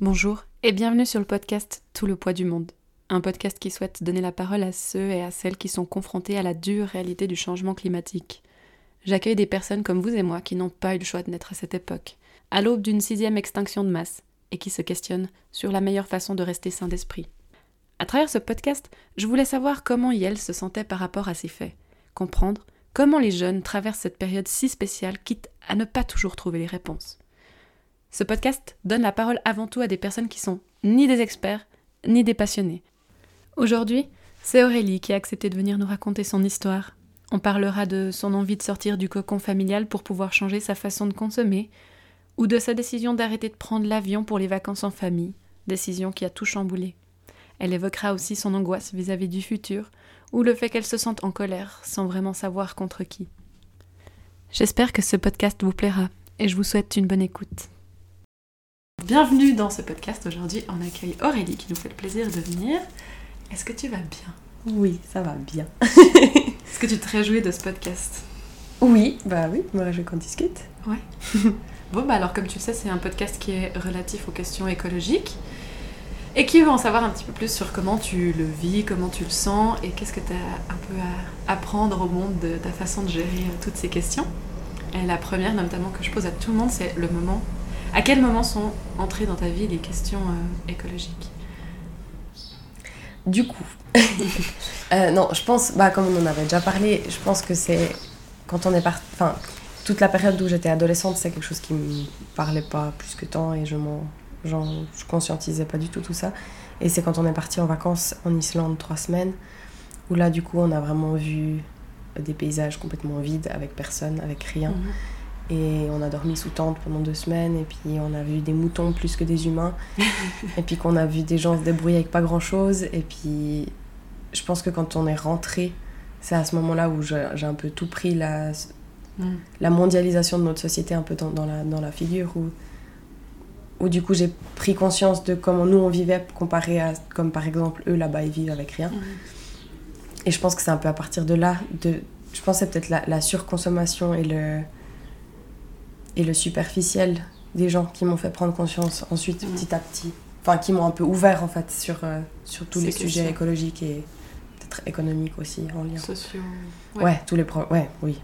Bonjour et bienvenue sur le podcast Tout le poids du monde. Un podcast qui souhaite donner la parole à ceux et à celles qui sont confrontés à la dure réalité du changement climatique. J'accueille des personnes comme vous et moi qui n'ont pas eu le choix de naître à cette époque, à l'aube d'une sixième extinction de masse, et qui se questionnent sur la meilleure façon de rester sain d'esprit. À travers ce podcast, je voulais savoir comment Yel se sentait par rapport à ces faits, comprendre comment les jeunes traversent cette période si spéciale, quitte à ne pas toujours trouver les réponses. Ce podcast donne la parole avant tout à des personnes qui sont ni des experts, ni des passionnés. Aujourd'hui, c'est Aurélie qui a accepté de venir nous raconter son histoire. On parlera de son envie de sortir du cocon familial pour pouvoir changer sa façon de consommer, ou de sa décision d'arrêter de prendre l'avion pour les vacances en famille, décision qui a tout chamboulé. Elle évoquera aussi son angoisse vis-à-vis du futur, ou le fait qu'elle se sente en colère sans vraiment savoir contre qui. J'espère que ce podcast vous plaira, et je vous souhaite une bonne écoute. Bienvenue dans ce podcast. Aujourd'hui, on accueille Aurélie qui nous fait le plaisir de venir. Est-ce que tu vas bien? Oui, ça va bien. Est-ce que tu te réjouis de ce podcast? Oui, bah oui, je me réjouis qu'on discute. Ouais. bon, bah alors, comme tu le sais, c'est un podcast qui est relatif aux questions écologiques et qui veut en savoir un petit peu plus sur comment tu le vis, comment tu le sens et qu'est-ce que tu as un peu à apprendre au monde de ta façon de gérer euh, toutes ces questions. Et la première, notamment, que je pose à tout le monde, c'est le moment à quel moment sont entrées dans ta vie les questions euh, écologiques? Du coup, euh, non, je pense, bah, comme on en avait déjà parlé, je pense que c'est quand on est parti. Enfin, toute la période où j'étais adolescente, c'est quelque chose qui me parlait pas plus que tant et je m'en. je conscientisais pas du tout tout ça. Et c'est quand on est parti en vacances en Islande trois semaines, où là, du coup, on a vraiment vu des paysages complètement vides, avec personne, avec rien. Mhm. Et on a dormi sous tente pendant deux semaines, et puis on a vu des moutons plus que des humains, et puis qu'on a vu des gens se débrouiller avec pas grand chose, et puis je pense que quand on est rentré, c'est à ce moment-là où j'ai un peu tout pris la, mm. la mondialisation de notre société un peu dans, dans, la, dans la figure, où, où du coup j'ai pris conscience de comment nous on vivait comparé à comme par exemple eux là-bas ils vivent avec rien. Mm. Et je pense que c'est un peu à partir de là, de, je pense que c'est peut-être la, la surconsommation et le et le superficiel des gens qui m'ont fait prendre conscience ensuite mm. petit à petit. Enfin, qui m'ont un peu ouvert en fait sur, euh, sur tous les sujets écologiques et peut-être économiques aussi en lien. Sociaux. Ouais, tous les problèmes. Ouais, oui.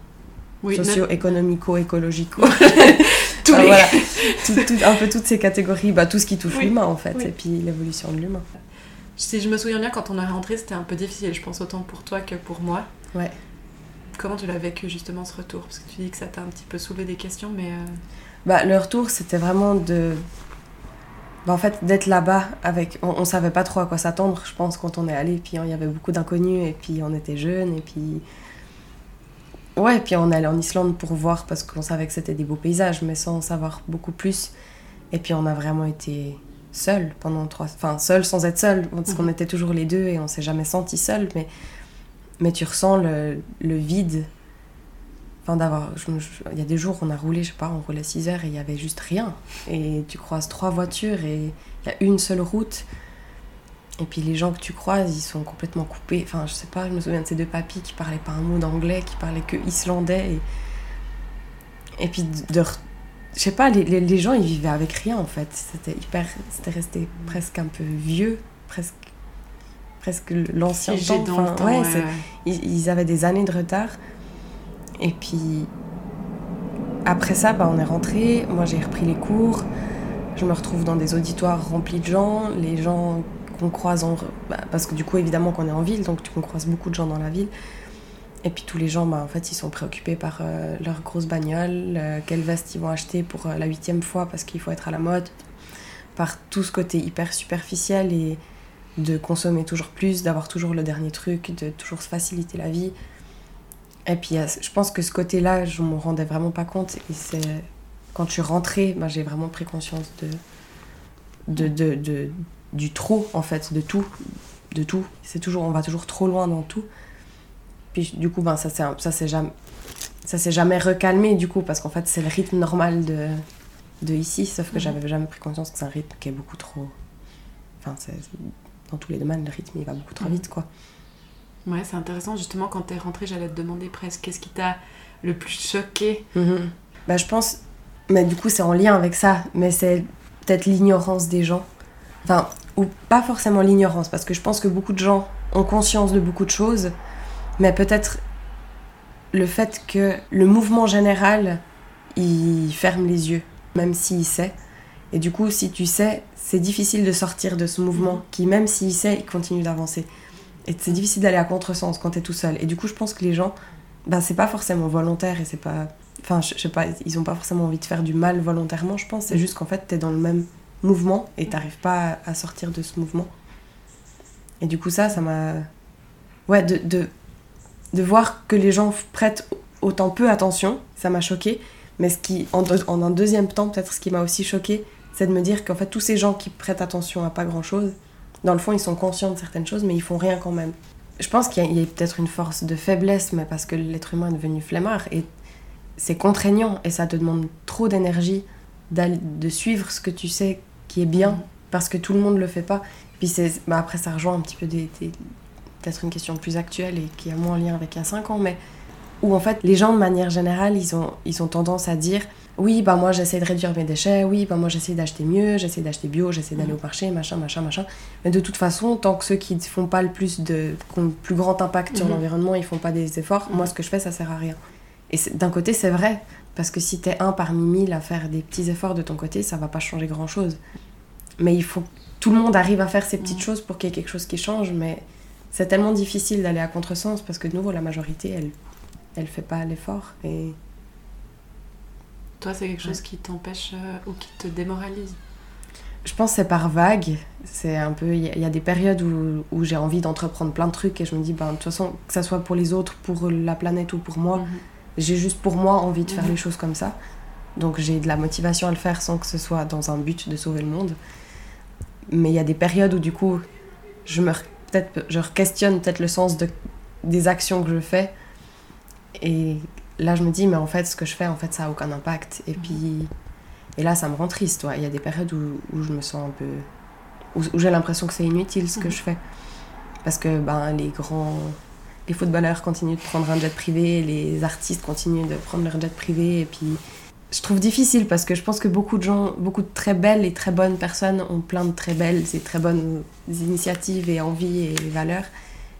oui Sociaux, économico, écologico. tous les... voilà. un peu toutes ces catégories, bah, tout ce qui touche l'humain en fait, et puis l'évolution de l'humain. Si je me souviens bien, quand on est rentré, c'était un peu difficile, je pense, autant pour toi que pour moi. Ouais. Comment tu l'as vécu justement ce retour? Parce que tu dis que ça t'a un petit peu soulevé des questions, mais... Euh, bah, le retour, c'était vraiment de... Bah, en fait, d'être là-bas avec... On, on, savait pas trop à quoi s'attendre, je pense, quand on est allé. Puis il y avait beaucoup d'inconnus, et puis on était jeunes, et puis... Ouais, et puis on est allé en Islande pour voir, parce qu'on savait que c'était des beaux paysages, mais sans savoir beaucoup plus. Et puis on a vraiment été seuls pendant trois... Enfin, seuls sans être seuls, parce qu'on mhm. était toujours les deux, et on s'est jamais senti seuls, mais mais tu ressens le, vide. Enfin, d'avoir. Il y a des jours, on a roulé, je sais pas, on roulait 6 heures et il y avait juste rien. Et tu croises trois voitures et il y a une seule route. Et puis les gens que tu croises, ils sont complètement coupés. Enfin, je sais pas, je me souviens de ces deux papis qui parlaient pas un mot d'anglais, qui parlaient que islandais. Et, et puis de, je sais pas, les, les, gens ils vivaient avec rien en fait. C'était hyper. C'était resté presque un peu vieux, presque presque l'ancien temps. ouais, Ils, avaient des années de retard. Et puis, après ça, bah, on est rentré. Moi, j'ai repris les cours. Je me retrouve dans des auditoires remplis de gens. Les gens qu'on croise en... Bah, parce que du coup, évidemment, qu'on est en ville, donc tu croises beaucoup de gens dans la ville. Et puis tous les gens, bah, en fait, ils sont préoccupés par euh, leur grosse bagnole, euh, quelle veste ils vont acheter pour euh, la huitième fois parce qu'il faut être à la mode, par tout ce côté hyper superficiel et, de consommer toujours plus, d'avoir toujours le dernier truc, de toujours se faciliter la vie. Et puis je pense que ce côté-là, je me rendais vraiment pas compte. Et c'est quand je suis rentrée, ben, j'ai vraiment pris conscience de, de, de, du trop, en fait, de tout. De tout. C'est toujours, on va toujours trop loin dans tout. Puis du coup, ben, ça jamais, ça s'est jamais recalmé, du coup, parce qu'en fait, c'est le rythme normal de, de ici, sauf que mhm. j'avais jamais pris conscience que c'est un rythme qui est beaucoup trop. Enfin, c'est dans tous les domaines, le rythme il va beaucoup trop vite quoi. Ouais, c'est intéressant justement quand tu es rentrée, j'allais te demander presque qu'est-ce qui t'a le plus choqué mhm. Bah je pense mais du coup c'est en lien avec ça, mais c'est peut-être l'ignorance des gens. Enfin, ou pas forcément l'ignorance, parce que je pense que beaucoup de gens ont conscience de beaucoup de choses, mais peut-être le fait que le mouvement général, il ferme les yeux, même s'il sait. Et du coup, si tu sais, c'est difficile de sortir de ce mouvement qui, même s'il sait, il continue d'avancer. Et c'est difficile d'aller à contresens quand t'es tout seul. Et du coup, je pense que les gens, ben, c'est pas forcément volontaire et c'est pas. Enfin, je, sais pas, ils ont pas forcément envie de faire du mal volontairement, je pense. C'est juste qu'en fait, t'es dans le même mouvement et t'arrives pas à, sortir de ce mouvement. Et du coup, ça, ça m'a. Ouais, de, de, de, voir que les gens prêtent autant peu attention, ça m'a choqué. Mais ce qui, en, en un deuxième temps, peut-être ce qui m'a aussi choqué, c'est de me dire qu'en fait, tous ces gens qui prêtent attention à pas grand chose, dans le fond, ils sont conscients de certaines choses, mais ils font rien quand même. Je pense qu'il y a, peut-être une force de faiblesse, mais parce que l'être humain est devenu flemmard et c'est contraignant et ça te demande trop d'énergie de suivre ce que tu sais qui est bien, parce que tout le monde le fait pas. Puis c'est, bah après, ça rejoint un petit peu des, peut-être une question plus actuelle et qui a moins lien avec il y a 5 ans, mais où en fait, les gens de manière générale, ils ont, ils ont tendance à dire oui, bah moi j'essaie de réduire mes déchets, oui, bah moi j'essaie d'acheter mieux, j'essaie d'acheter bio, j'essaie d'aller au marché, machin, machin, machin. Mais de toute façon, tant que ceux qui font pas le plus de, qui ont le plus grand impact sur mhm. l'environnement, ils font pas des efforts, moi ce que je fais, ça sert à rien. Et d'un côté, c'est vrai, parce que si t'es un parmi mille à faire des petits efforts de ton côté, ça va pas changer grand chose. Mais il faut tout le monde arrive à faire ces petites choses pour qu'il y ait quelque chose qui change, mais c'est tellement difficile d'aller à contresens parce que de nouveau, la majorité, elle, elle fait pas l'effort. Et... Toi, c'est quelque chose qui t'empêche euh, ou qui te démoralise Je pense que c'est par vague. C'est un peu. Il y, a des périodes où, où j'ai envie d'entreprendre plein de trucs et je me dis, ben, de toute façon, que ça soit pour les autres, pour la planète ou pour moi, mhm. j'ai juste pour moi envie de faire mhm. les choses comme ça. Donc j'ai de la motivation à le faire sans que ce soit dans un but de sauver le monde. Mais il y a des périodes où du coup, je me peut-être je questionne peut-être le sens de, des actions que je fais. Et là, je me dis, mais en fait, ce que je fais, en fait, ça a aucun impact. Et puis, et là, ça me rend triste. Il y a des périodes où, où, je me sens un peu, où, j'ai l'impression que c'est inutile ce que mhm. je fais, parce que ben les grands, les footballeurs continuent de prendre un jet privé, les artistes continuent de prendre leur jet privé, et puis je trouve difficile parce que je pense que beaucoup de gens, beaucoup de très belles et très bonnes personnes ont plein de très belles et très bonnes initiatives et envies et valeurs.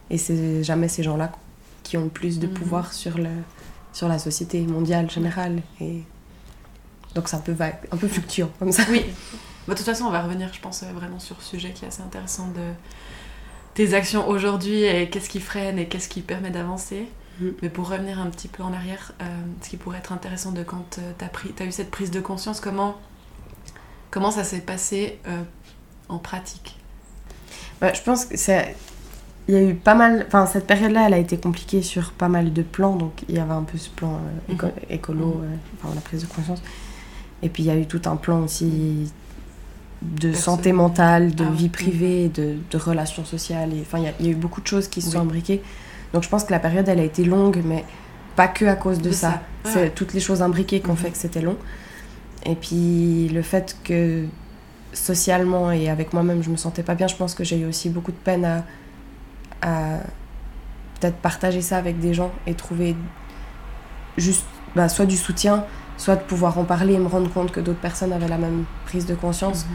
Et c'est jamais ces gens-là qui ont le plus de mhm. pouvoir sur, le, sur la société mondiale générale. Et donc c'est un peu vague, un peu fluctuant comme ça. Oui. Bah, de toute façon, on va revenir, je pense, vraiment sur ce sujet qui est assez intéressant de tes actions aujourd'hui et qu'est-ce qui freine et qu'est-ce qui permet d'avancer. Mm. Mais pour revenir un petit peu en arrière, euh, ce qui pourrait être intéressant de quand euh, tu as, eu cette prise de conscience, comment, comment ça s'est passé euh, en pratique? Bah, Je pense que c'est. Il y a eu pas mal. Enfin, cette période-là, elle a été compliquée sur pas mal de plans. Donc, il y avait un peu ce plan mm-hmm. écolo, mm-hmm. enfin, la prise de conscience. Et puis, il y a eu tout un plan aussi de santé mentale, de ah vie privée, de, de, relations sociales. Enfin, il y, a eu beaucoup de choses qui se sont imbriquées. Donc je pense que la période, elle a été longue, mais pas que à cause de, ça. C'est toutes les choses imbriquées qui ont mhm. fait que c'était long. Et puis le fait que socialement et avec moi-même, je me sentais pas bien, je pense que j'ai eu aussi beaucoup de peine à, à peut-être partager ça avec des gens et trouver juste bah, soit du soutien, soit de pouvoir en parler et me rendre compte que d'autres personnes avaient la même prise de conscience.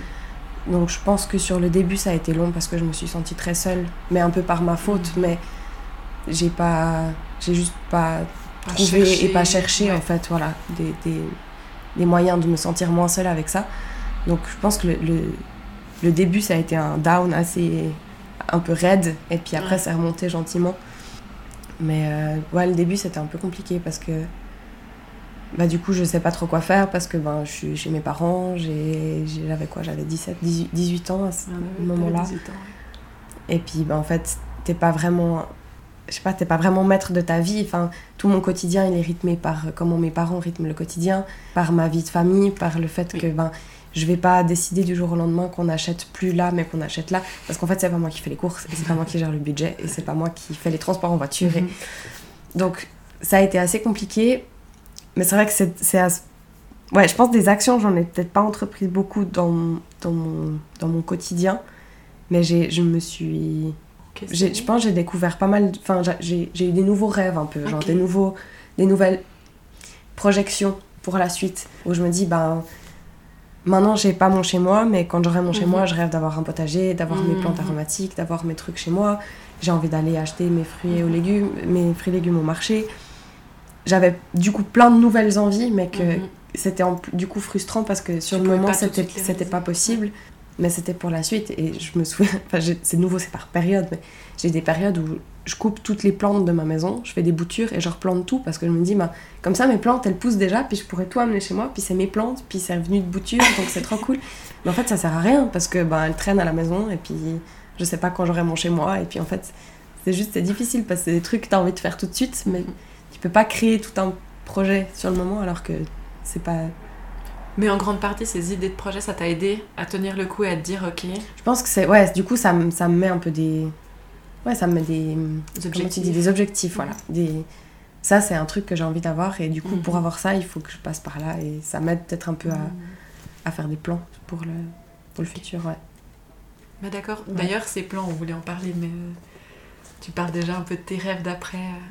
Mhm. Donc je pense que sur le début, ça a été long parce que je me suis sentie très seule, mais un peu par ma faute. Mhm. Mais j'ai pas j'ai juste pas, trouvé et pas cherché en fait voilà des, des, des, moyens de me sentir moins seule avec ça donc je pense que le, le, début ça a été un down assez un peu raide et puis après ça a remonté gentiment. Mais euh, ouais le début c'était un peu compliqué parce que bah du coup je sais pas trop quoi faire parce que ben je suis chez mes parents j'avais quoi? J'avais 17 18, 18 ans à ce ah, moment là et puis ben en fait t'es pas vraiment je sais pas, t'es pas vraiment maître de ta vie. Enfin, tout mon quotidien, il est rythmé par comment mes parents rythment le quotidien, par ma vie de famille, par le fait que ben, je vais pas décider du jour au lendemain qu'on achète plus là, mais qu'on achète là. Parce qu'en fait, c'est pas moi qui fais les courses, et c'est pas moi qui gère le budget, et c'est pas moi qui fais les transports en voiture. Mhm. Donc, ça a été assez compliqué. Mais c'est vrai que c'est. Ouais, je pense des actions, j'en ai peut-être pas entrepris beaucoup dans, dans, mon, dans mon quotidien. Mais je me suis je pense j'ai découvert pas mal. Enfin, j'ai eu des nouveaux rêves un peu, genre des, nouveaux, des nouvelles projections pour la suite, où je me dis, ben, Maintenant, j'ai pas mon chez moi, mais quand j'aurai mon chez moi, Mhm. je rêve d'avoir un potager, d'avoir mes plantes Mhm. aromatiques, d'avoir mes trucs chez moi. J'ai envie d'aller acheter mes fruits et aux légumes, mes fruits et légumes au marché. J'avais du coup plein de nouvelles envies, mais que Mhm. c'était du coup frustrant parce que sur Tu le moment c'était pas possible mais c'était pour la suite et je me souviens enfin c'est nouveau c'est par période mais j'ai des périodes où je coupe toutes les plantes de ma maison je fais des boutures et je replante tout parce que je me dis bah, comme ça mes plantes elles poussent déjà puis je pourrais tout amener chez moi puis c'est mes plantes puis c'est venu de bouture donc c'est trop cool. Mais en fait ça sert à rien parce que bah, elles traînent à la maison et puis je sais pas quand j'aurai mon chez moi et puis en fait c'est juste c'est difficile parce que c'est des trucs que t'as envie de faire tout de suite mais tu peux pas créer tout un projet sur le moment alors que c'est pas Mais en grande partie, ces idées de projet, ça t'a aidé à tenir le coup et à te dire, ok, Je pense que c'est. Ouais, du coup, ça, me- ça me met un peu des. Ouais, ça me met des. des objectifs. dis Des objectifs, voilà. Des... Ça, c'est un truc que j'ai envie d'avoir, et du coup, Mhm. pour avoir ça, il faut que je passe par là, et ça m'aide peut-être un peu à, Mhm. à faire des plans pour le, pour le futur, ouais. Mais d'accord. Ouais. D'ailleurs, ces plans, on voulait en parler, mais euh, tu parles déjà un peu de tes rêves d'après. euh.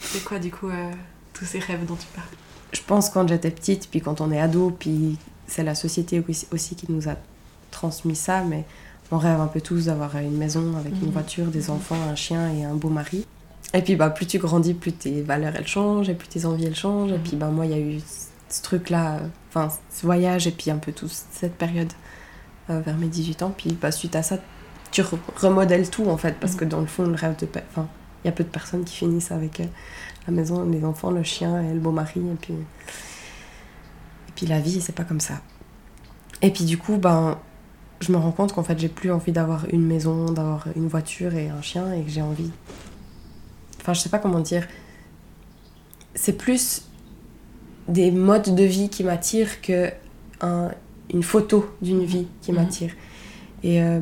C'est quoi, du coup, euh, tous ces rêves dont tu parles? Je pense quand j'étais petite, puis quand on est ado, puis c'est la société aussi, qui nous a transmis ça, mais on rêve un peu tous d'avoir une maison avec une Mhm. voiture, des enfants, un chien et un beau mari. Et puis bah, plus tu grandis, plus tes valeurs elles changent, et plus tes envies elles changent. Et Mhm. puis bah, moi, il y a eu ce truc-là, enfin ce voyage, et puis un peu toute cette période euh, vers mes 18 ans. Puis bah, suite à ça, tu re- remodèles tout en fait, parce Mhm. que dans le fond, le rêve de. Enfin, y a peu de personnes qui finissent avec euh, la maison, les enfants, le chien et le beau mari, et puis. Et puis la vie, c'est pas comme ça. Et puis du coup, ben, je me rends compte qu'en fait, j'ai plus envie d'avoir une maison, d'avoir une voiture et un chien, et que j'ai envie. Enfin, je sais pas comment dire. C'est plus des modes de vie qui m'attirent que un- une photo d'une vie qui Mhm. m'attire. Et euh,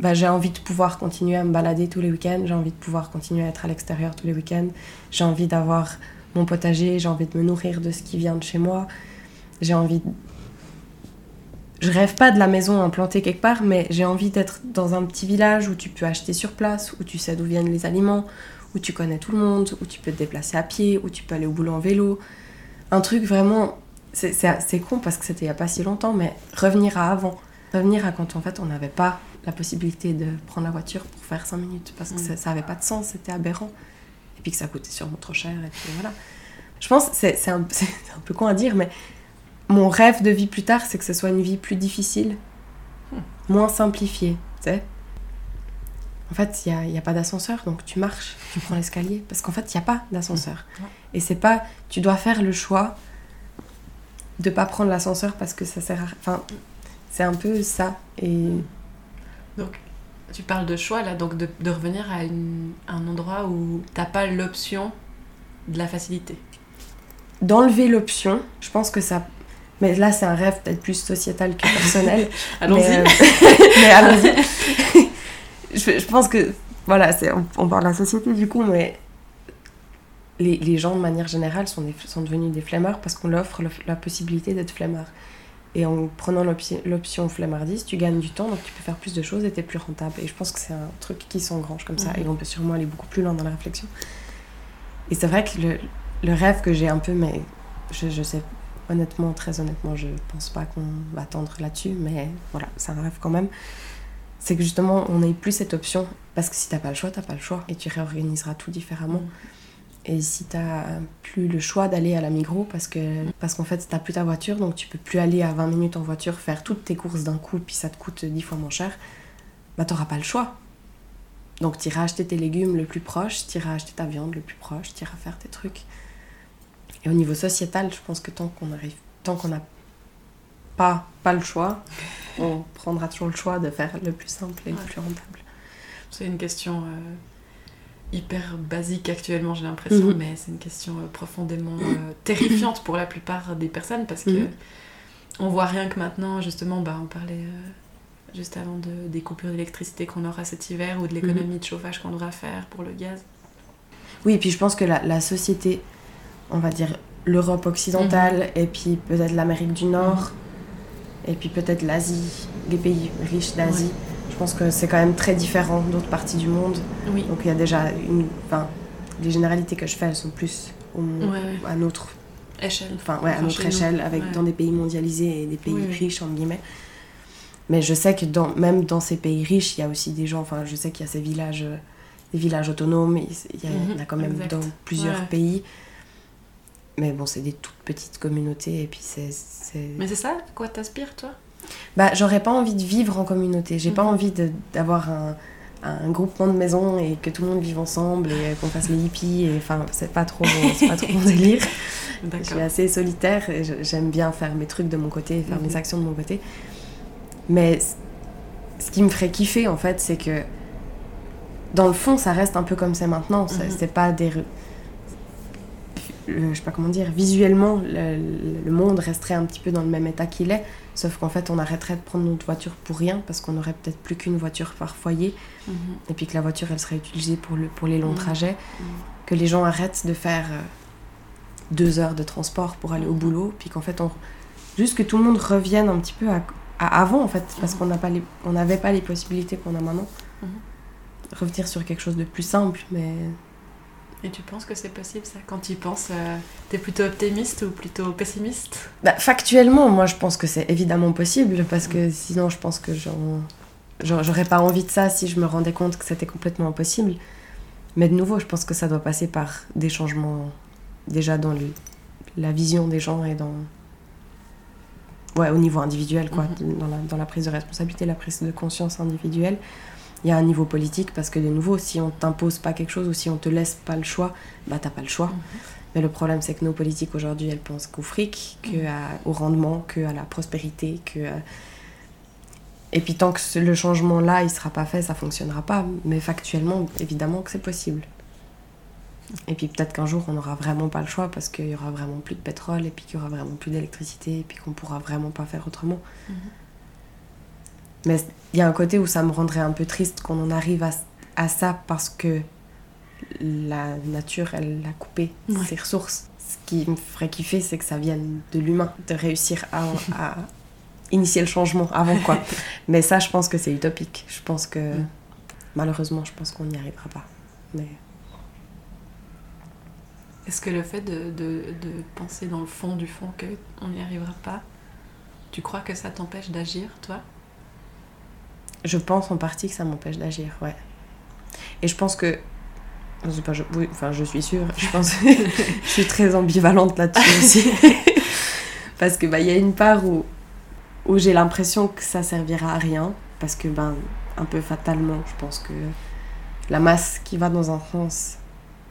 bah, j'ai envie de pouvoir continuer à me balader tous les week-ends, j'ai envie de pouvoir continuer à être à l'extérieur tous les week-ends, j'ai envie d'avoir mon potager, j'ai envie de me nourrir de ce qui vient de chez moi, j'ai envie de... Je rêve pas de la maison implantée quelque part, mais j'ai envie d'être dans un petit village où tu peux acheter sur place, où tu sais d'où viennent les aliments, où tu connais tout le monde, où tu peux te déplacer à pied, où tu peux aller au boulot en vélo. Un truc vraiment... C'est con parce que c'était il y a pas si longtemps, mais revenir à avant. Revenir à quand en fait on n'avait pas la possibilité de prendre la voiture pour faire 5 minutes parce que Mm. ça, ça avait pas de sens, c'était aberrant. Et puis que ça coûtait sûrement trop cher, et puis voilà. Je pense, c'est c'est un, un peu con à dire, mais mon rêve de vie plus tard, c'est que ce soit une vie plus difficile, Hmm. moins simplifiée, tu sais. En fait, il n'y a, a pas d'ascenseur, donc tu marches, tu prends l'escalier, parce qu'en fait, il n'y a pas d'ascenseur. Ouais. Et c'est pas, tu dois faire le choix de pas prendre l'ascenseur parce que ça sert à... Enfin, c'est un peu ça. Et Donc, tu parles de choix, là, donc de, de revenir à une- un endroit où t'as pas l'option de la facilité. d'enlever l'option, je pense que ça... Mais là, c'est un rêve peut-être plus sociétal que personnel. Allons-y. Mais, euh, mais allons-y. je, je pense que, voilà, c'est, on, on parle de la société du coup, mais les, les gens de manière générale sont, des- sont devenus des flemmards parce qu'on leur offre le- la possibilité d'être flemmard. Et en prenant l'option, flemmardise, tu gagnes du temps, donc tu peux faire plus de choses et t'es plus rentable. Et je pense que c'est un truc qui s'engrange comme ça, Mhm. et on peut sûrement aller beaucoup plus loin dans la réflexion. Et c'est vrai que le, le rêve que j'ai un peu, mais je, je sais honnêtement, très honnêtement, je pense pas qu'on va tendre là-dessus, mais voilà, c'est un rêve quand même. C'est que justement, on n'ait plus cette option. Parce que si t'as pas le choix, t'as pas le choix. Et tu réorganiseras tout différemment. Mm. Et si t'as plus le choix d'aller à la Migros, parce que parce qu'en fait, t'as plus ta voiture, donc tu peux plus aller à 20 minutes en voiture, faire toutes tes courses d'un coup, puis ça te coûte 10 fois moins cher, bah t'auras pas le choix. Donc t'iras acheter tes légumes le plus proche, t'iras acheter ta viande le plus proche, t'iras faire tes trucs. Et au niveau sociétal, je pense que tant qu'on arrive, tant qu'on n'a pas, pas le choix, on prendra toujours le choix de faire le plus simple et le Ouais. plus rentable. C'est une question euh, hyper basique actuellement, j'ai l'impression, Mhm. mais c'est une question euh, profondément euh, terrifiante pour la plupart des personnes parce que Mhm. on voit rien que maintenant, justement, bah, on parlait euh, juste avant de, des coupures d'électricité qu'on aura cet hiver ou de l'économie de chauffage qu'on devra faire pour le gaz. Oui, et puis je pense que la, la société, on va dire l'Europe occidentale, et puis peut-être l'Amérique du Nord, et puis peut-être l'Asie, les pays riches d'Asie, pense que c'est quand même très différent d'autres parties du monde. Oui. Donc il y a déjà une. Enfin, les généralités que je fais, elles sont plus au, Ouais, ouais. à notre échelle. Enfin, ouais, à Enfin, notre chez nous. échelle, avec, dans des pays mondialisés et des pays Oui, riches, entre guillemets. Mais je sais que dans, même dans ces pays riches, il y a aussi des gens, enfin, je sais qu'il y a ces villages, des villages autonomes, il y, a- en a quand même Mhm, exact. dans plusieurs pays. Mais bon, c'est des toutes petites communautés, et puis c'est... c'est- Mais c'est ça Quoi t'aspires, toi? Bah, j'aurais pas envie de vivre en communauté. J'ai pas Mhm. envie d'avoir un, un groupement de maisons et que tout le monde vive ensemble et qu'on fasse les hippies. Enfin, c'est pas trop, mon- c'est pas trop mon délire. Je suis assez solitaire et j'aime bien faire mes trucs de mon côté et faire Mhm. mes actions de mon côté. Mais ce qui me ferait kiffer, en fait, c'est que dans le fond, ça reste un peu comme c'est maintenant. Mhm. c'est pas des. Le- je sais pas comment dire, visuellement, le, le monde resterait un petit peu dans le même état qu'il est, sauf qu'en fait, on arrêterait de prendre notre voiture pour rien parce qu'on aurait peut-être plus qu'une voiture par foyer Mhm. et puis que la voiture, elle serait utilisée pour, le, pour les longs Mhm. trajets, Mhm. que les gens arrêtent de faire euh, deux heures de transport pour aller au boulot, puis qu'en fait, on, juste que tout le monde revienne un petit peu à, à avant, en fait, parce qu'on n'avait pas les possibilités qu'on a maintenant. Revenir sur quelque chose de plus simple, mais Et tu penses que c'est possible, ça Quand tu y penses, euh, t'es plutôt optimiste ou plutôt pessimiste? Bah, factuellement, moi je pense que c'est évidemment possible parce que sinon je pense que j'aurais pas envie de ça si je me rendais compte que c'était complètement impossible. Mais de nouveau, je pense que ça doit passer par des changements déjà dans le- la vision des gens et dans. Ouais, au niveau individuel, quoi, Mhm. dans, la, dans la prise de responsabilité, la prise de conscience individuelle. Il y a un niveau politique parce que de nouveau, si on t'impose pas quelque chose ou si on te laisse pas le choix, bah t'as pas le choix. Mais le problème, c'est que nos politiques aujourd'hui, elles pensent qu'au fric, que à- au rendement, que à la prospérité, que. à- Et puis tant que le changement là, il sera pas fait, ça fonctionnera pas. Mais factuellement, évidemment que c'est possible. Et puis peut-être qu'un jour, on n'aura vraiment pas le choix parce qu'il y aura vraiment plus de pétrole et puis qu'il y aura vraiment plus d'électricité et puis qu'on pourra vraiment pas faire autrement. Mhm. Mais il y a un côté où ça me rendrait un peu triste qu'on en arrive à, à ça parce que la nature, elle a coupé Ouais. ses ressources. Ce qui me ferait kiffer, c'est que ça vienne de l'humain, de réussir à, à initier le changement avant quoi. Mais ça, je pense que c'est utopique. Je pense que Mm. malheureusement, je pense qu'on n'y arrivera pas. Mais Est-ce que le fait de, de, de penser dans le fond du fond qu'on n'y arrivera pas, tu crois que ça t'empêche d'agir, toi? Je pense en partie que ça m'empêche d'agir, ouais. Et je pense que je sais pas, je, oui, enfin, je suis sûre. Je pense je suis très ambivalente là-dessus aussi. parce que bah, il y a une part où, où j'ai l'impression que ça servira à rien. Parce que, ben, un peu fatalement, je pense que la masse qui va dans un sens,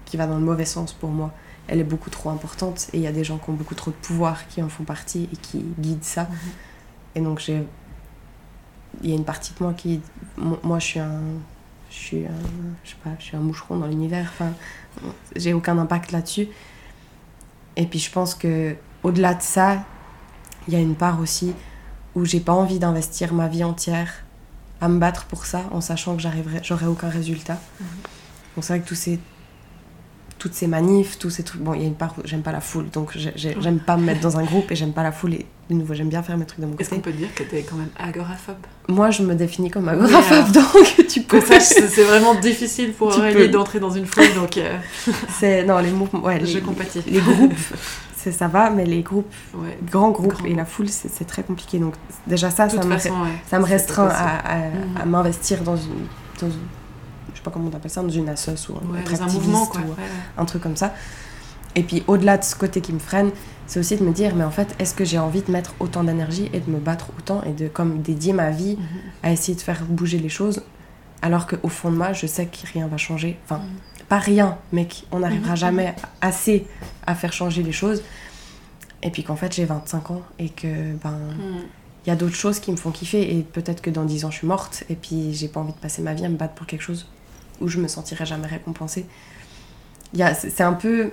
qui va dans le mauvais sens pour moi, elle est beaucoup trop importante. Et il y a des gens qui ont beaucoup trop de pouvoir qui en font partie et qui guident ça. Et donc, j'ai. Il y a une partie de moi qui. Mo- Moi, je suis un. Je suis un. Je sais pas, je suis un moucheron dans l'univers. Enfin, j'ai aucun impact là-dessus. Et puis, je pense que au-delà de ça, il y a une part aussi où j'ai pas envie d'investir ma vie entière à me battre pour ça en sachant que j'arriverai, j'aurai aucun résultat. Mhm. Donc, c'est vrai que tous ces. Toutes ces manifs, tous ces trucs. Bon, il y a une part où j'aime pas la foule, donc j'ai- j'ai- j'aime pas me mettre dans un groupe et j'aime pas la foule. Et de nouveau, j'aime bien faire mes trucs de mon Est-ce côté. qu'on peut dire que t'es quand même agoraphobe? Moi, je me définis comme Oui, agoraphobe, donc tu peux. C'est vraiment difficile pour Aurélie d'entrer dans une foule, donc euh, C'est non les mouvements, ouais, je compatis. les groupes, c'est ça va, mais les groupes, Ouais. grands groupes Grand et la foule, c'est très compliqué. Donc déjà ça, ça me, façon, ouais. ça me restreint à, à- Mhm. à m'investir dans une, dans une- je sais pas comment on appelle ça, dans une assoce ou un. Ouais, un mouvement, quoi. ou Ouais, un truc comme ça. Et puis au-delà de ce côté qui me freine, c'est aussi de me dire, mais en fait, est-ce que j'ai envie de mettre autant d'énergie et de me battre autant et de comme dédier ma vie Mhm. à essayer de faire bouger les choses, alors qu'au fond de moi, je sais que rien va changer. Enfin, Mhm. pas rien, mais qu'on n'arrivera Mhm. jamais assez à faire changer les choses. Et puis qu'en fait, j'ai 25 ans et que ben il y a d'autres choses qui me font kiffer et peut-être que dans 10 ans, je suis morte et puis j'ai pas envie de passer ma vie à me battre pour quelque chose où je me sentirai jamais récompensée. Il y a- C'est un peu.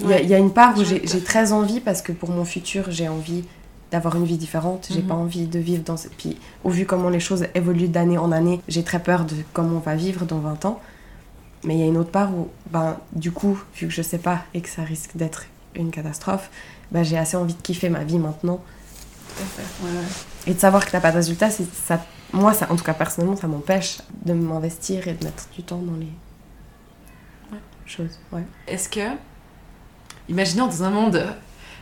Il y, a- Ouais. il y a une part où j'ai très envie parce que pour mon futur, j'ai envie d'avoir une vie différente. J'ai Mhm. pas envie de vivre dans. ce- Puis au vu comment les choses évoluent d'année en année, j'ai très peur de comment on va vivre dans 20 ans. Mais il y a une autre part où, ben, du coup, vu que je sais pas et que ça risque d'être une catastrophe, ben, j'ai assez envie de kiffer ma vie maintenant. Tout à fait. Ouais, ouais. Et de savoir que t'as pas de résultat, ça, moi, ça, en tout cas personnellement, ça m'empêche de m'investir et de mettre du temps dans les Ouais. choses. Ouais. Est-ce que, imaginons dans un monde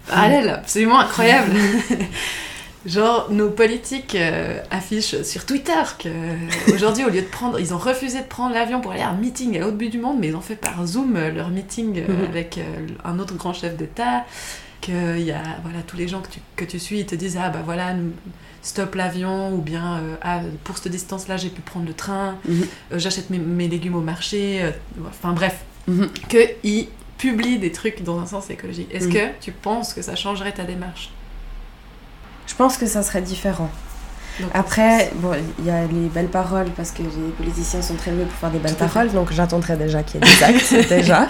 parallèle absolument incroyable. Genre, nos politiques euh, affichent sur Twitter qu'aujourd'hui, au lieu de prendre. Ils ont refusé de prendre l'avion pour aller à un meeting à l'autre bout du monde, mais ils ont fait par Zoom euh, leur meeting euh, Mhm. avec un autre grand chef d'État. Qu'il y a voilà, tous les gens que tu, que tu suis, ils te disent Ah bah voilà, nous- stop l'avion, ou bien euh, Ah, pour cette distance-là, j'ai pu prendre le train, Mhm. euh, j'achète mes, mes légumes au marché. euh, Enfin bref, Mhm. qu'ils publient des trucs dans un sens écologique. Est-ce Mhm. que tu penses que ça changerait ta démarche? Je pense que ça serait différent. Donc, Après, bon, il y a les belles paroles parce que les politiciens sont très doués pour faire des belles fait. paroles, donc j'attendrai déjà qu'il y ait des actes déjà.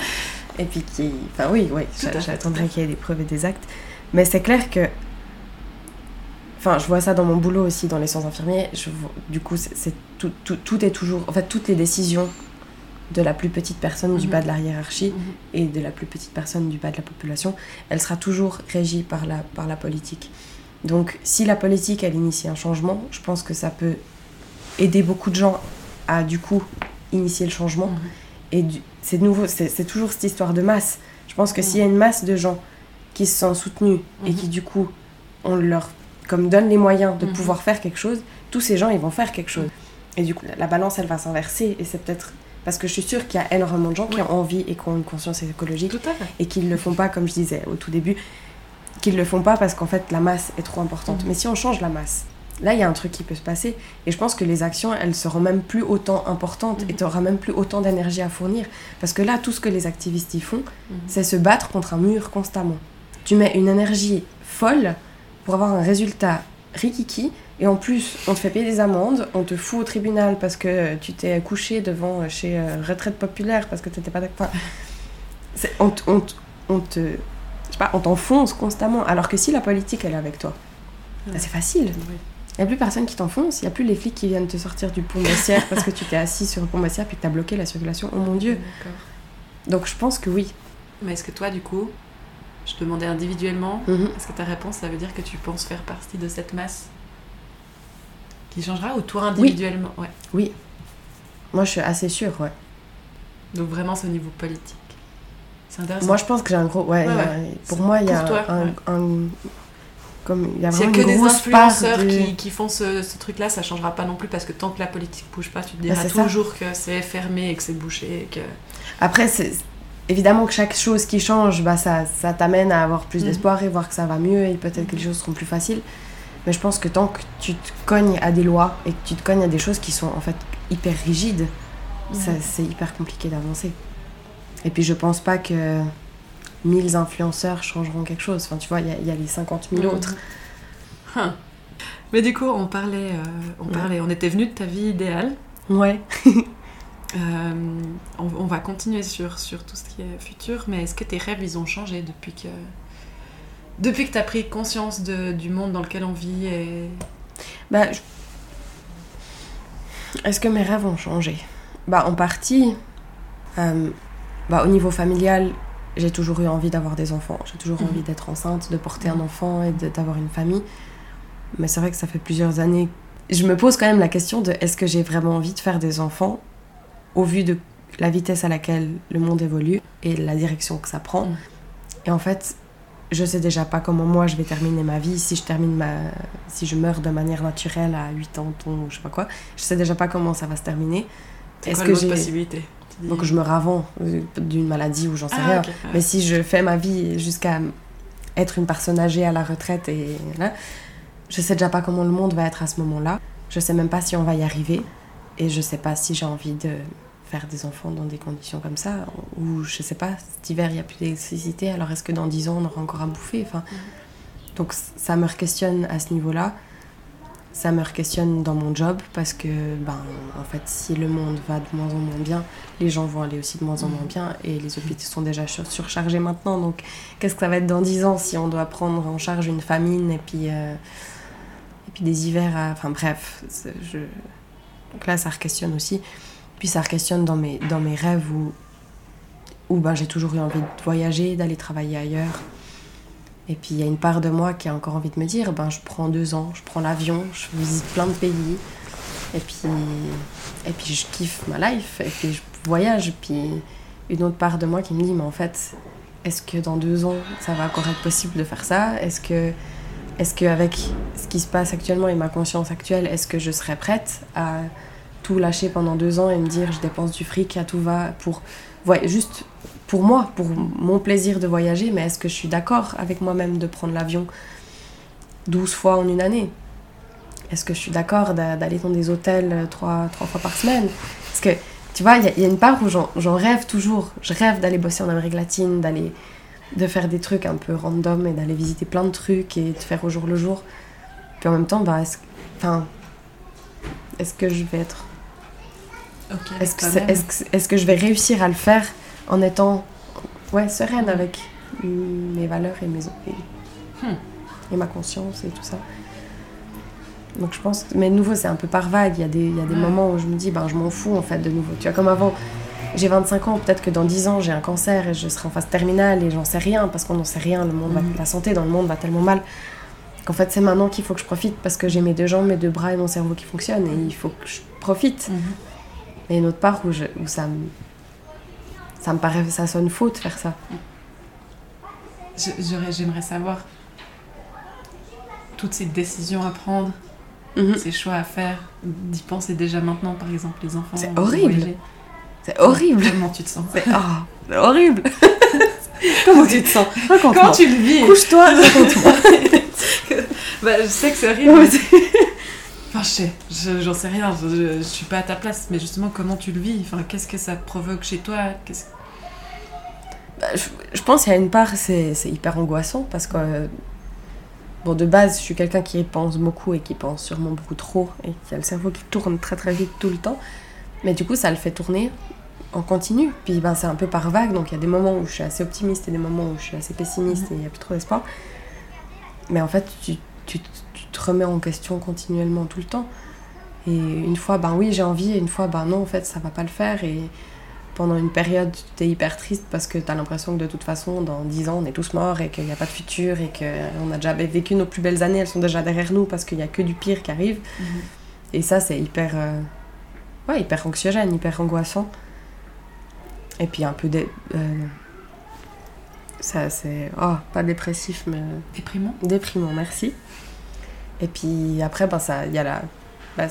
Et puis qui, enfin oui, oui, j'attendrai qu'il y ait des preuves et des actes. Mais c'est clair que, enfin, je vois ça dans mon boulot aussi dans les sciences infirmiers. Je du coup, c'est tout, tout, tout est toujours, en fait, toutes les décisions de la plus petite personne du Mhm. bas de la hiérarchie Mhm. et de la plus petite personne du bas de la population, elle sera toujours régie par la, par la politique. Donc si la politique, elle initie un changement, je pense que ça peut aider beaucoup de gens à du coup initier le changement. Mhm. Et c'est nouveau, c'est c'est toujours cette histoire de masse. Je pense que s'il y a une masse de gens qui se sentent soutenus et qui du coup, on leur comme donne les moyens de Mhm. pouvoir faire quelque chose, tous ces gens, ils vont faire quelque chose. Et du coup, la- la balance, elle va s'inverser. Et c'est peut-être... Parce que je suis sûre qu'il y a énormément de gens qui ont envie et qui ont une conscience écologique Tout à fait. et qu'ils ne le font pas, comme je disais au tout début, qu'ils ne le font pas parce qu'en fait la masse est trop importante. Mhm. Mais si on change la masse, là il y a un truc qui peut se passer et je pense que les actions elles seront même plus autant importantes et Mhm. tu auras même plus autant d'énergie à fournir parce que là tout ce que les activistes y font, c'est se battre contre un mur constamment. Tu mets une énergie folle pour avoir un résultat rikiki et en plus on te fait payer des amendes, on te fout au tribunal parce que tu t'es couché devant euh, chez euh, Retraite Populaire parce que t'étais pas d'accord. Enfin, on, te- on te- on te je sais pas, on t'enfonce constamment alors que si la politique elle est avec toi, Ouais. bah, c'est facile. Il n'y a plus personne qui t'enfonce, il n'y a plus les flics qui viennent te sortir du pont Bessières parce que tu t'es assis sur le pont Bessières puis que tu as bloqué la circulation. Oh mon dieu. Donc je pense que oui. Mais est-ce que toi, du coup, je te demandais individuellement, Mhm. est-ce que ta réponse, ça veut dire que tu penses faire partie de cette masse qui changera ou toi individuellement? Ouais. Oui. Moi je suis assez sûre, ouais. Donc vraiment, c'est au niveau politique. C'est intéressant. Moi, je pense que j'ai un gros. Ouais, Ouais, il y a- ouais. Pour moi, il y a toi, un, ouais. un- Comme il y a S'il y a vraiment que des influenceurs de- qui, qui font ce, ce truc-là, ça changera pas non plus parce que tant que la politique bouge pas, tu te diras Bah, ça. toujours que c'est fermé et que c'est bouché. Et que... Après, c'est évidemment que chaque chose qui change, bah, ça, ça t'amène à avoir plus Mhm. d'espoir et voir que ça va mieux et peut-être que les choses seront plus faciles. Mais je pense que tant que tu te cognes à des lois et que tu te cognes à des choses qui sont en fait hyper rigides, ça- Mhm. c'est hyper compliqué d'avancer. Et puis je pense pas que 1000 influenceurs changeront quelque chose. Enfin, tu vois, il y, a- il y a les 50 000 Mhm. autres. Hein. Mais du coup, on parlait, euh, on Ouais. parlait, on était venu de ta vie idéale. Ouais. Euh, on, on va continuer sur, sur tout ce qui est futur, mais est-ce que tes rêves, ils ont changé depuis que... Depuis que tu as pris conscience de- du monde dans lequel on vit et... Bah, je- Est-ce que mes rêves ont changé? Bah, en partie. euh, bah, au niveau familial, j'ai toujours eu envie d'avoir des enfants. J'ai toujours Mhm. envie d'être enceinte, de porter Mhm. un enfant et d'avoir une famille. Mais c'est vrai que ça fait plusieurs années. Je me pose quand même la question de est-ce que j'ai vraiment envie de faire des enfants? Au vu de la vitesse à laquelle le monde évolue et la direction que ça prend. Et en fait, je sais déjà pas comment moi je vais terminer ma vie. Si je termine ma, si je meurs de manière naturelle à 8 ans, ou je sais pas quoi, je sais déjà pas comment ça va se terminer. Est-ce que j'ai possibilité donc je meurs avant d'une maladie ou j'en sais Ah, rien. Mais si je fais ma vie jusqu'à être une personne âgée à la retraite et là, je sais déjà pas comment le monde va être à ce moment-là. Je sais même pas si on va y arriver et je sais pas si j'ai envie de faire des enfants dans des conditions comme ça ou je sais pas cet hiver il y a plus d'électricité alors est-ce que dans 10 ans on aura encore à bouffer enfin. Donc ça me questionne à ce niveau-là. Ça me questionne dans mon job parce que ben en fait si le monde va de moins en moins bien les gens vont aller aussi de moins en moins Mhm. bien et les hôpitaux sont déjà sur- surchargés maintenant. Donc qu'est-ce que ça va être dans 10 ans si on doit prendre en charge une famine et puis euh, et puis des hivers à... enfin bref je... donc là ça questionne aussi puis ça questionne dans mes dans mes rêves où où ben j'ai toujours eu envie de voyager d'aller travailler ailleurs. Et puis il y a une part de moi qui a encore envie de me dire ben je prends deux ans je prends l'avion je visite plein de pays. Et puis et puis je kiffe ma life et puis je voyage. Puis une autre part de moi qui me dit mais en fait est-ce que dans deux ans, ça va encore être possible de faire ça? Est-ce que, est-ce qu'avec ce qui se passe actuellement et ma conscience actuelle, est-ce que je serais prête à lâcher pendant deux ans et me dire je dépense du fric à tout va pour ouais, juste pour moi, pour mon plaisir de voyager, mais est-ce que je suis d'accord avec moi-même de prendre l'avion 12 fois en une année? Est-ce que je suis d'accord d'aller dans des hôtels trois, trois fois par semaine? Parce que tu vois, il y, a une part où j'en rêve toujours. Je rêve d'aller bosser en Amérique latine, d'aller de faire des trucs un peu random et d'aller visiter plein de trucs et de faire au jour le jour. Puis en même temps, bah, est-ce, enfin, est-ce que je vais être est-ce que, est, ce que, je vais réussir à le faire en étant ouais, sereine avec mes valeurs et, mes, et, hmm. et ma conscience et tout ça. Donc je pense mais de nouveau c'est un peu par vague. Il y a des, il y a des moments où je me dis ben je m'en fous en fait de nouveau. Tu vois comme avant j'ai 25 ans peut-être que dans 10 ans j'ai un cancer et je serai en phase terminale et j'en sais rien parce qu'on n'en sait rien. Le monde hmm. la santé dans le monde va tellement mal qu'en fait c'est maintenant qu'il faut que je profite parce que j'ai mes deux jambes mes deux bras et mon cerveau qui fonctionnent et il faut que je profite et une autre part où, je, où ça, me, ça me paraît, ça sonne faux de faire ça. J'aimerais savoir toutes ces décisions à prendre, mhm. ces choix à faire, d'y penser déjà maintenant, par exemple, les enfants. C'est horrible. C'est horrible. Comment tu te sens? C'est horrible. Comment tu te sens? Quand tu le vis? Couche-toi, raconte-moi. bah, je sais que c'est horrible. Enfin, je sais, j'en sais rien, je, je, suis pas à ta place, mais justement, comment tu le vis? Enfin, qu'est-ce que ça provoque chez toi? Bah, je, pense qu'il y a une part, c'est hyper angoissant parce que, bon, de base, je suis quelqu'un qui pense beaucoup et qui pense sûrement beaucoup trop et qui a le cerveau qui tourne très très vite tout le temps. Mais du coup, ça le fait tourner en continu. Puis ben, c'est un peu par vague, donc il y a des moments où je suis assez optimiste et des moments où je suis assez pessimiste mmh. et il n'y a plus trop d'espoir. Mais en fait, tu, tu, te remets en question continuellement tout le temps. Et une fois, ben oui, j'ai envie, et une fois, ben non, en fait, ça va pas le faire. Et pendant une période, tu es hyper triste parce que tu as l'impression que de toute façon, dans 10 ans, on est tous morts et qu'il n'y a pas de futur et qu'on a déjà vécu nos plus belles années, elles sont déjà derrière nous parce qu'il n'y a que du pire qui arrive. Mhm. Et ça, c'est hyper, euh, ouais, hyper anxiogène, hyper angoissant. Et puis un peu. De, euh, ça, c'est. Oh, pas dépressif, mais. Déprimant Déprimant, merci. Et puis après, ben, il y a la,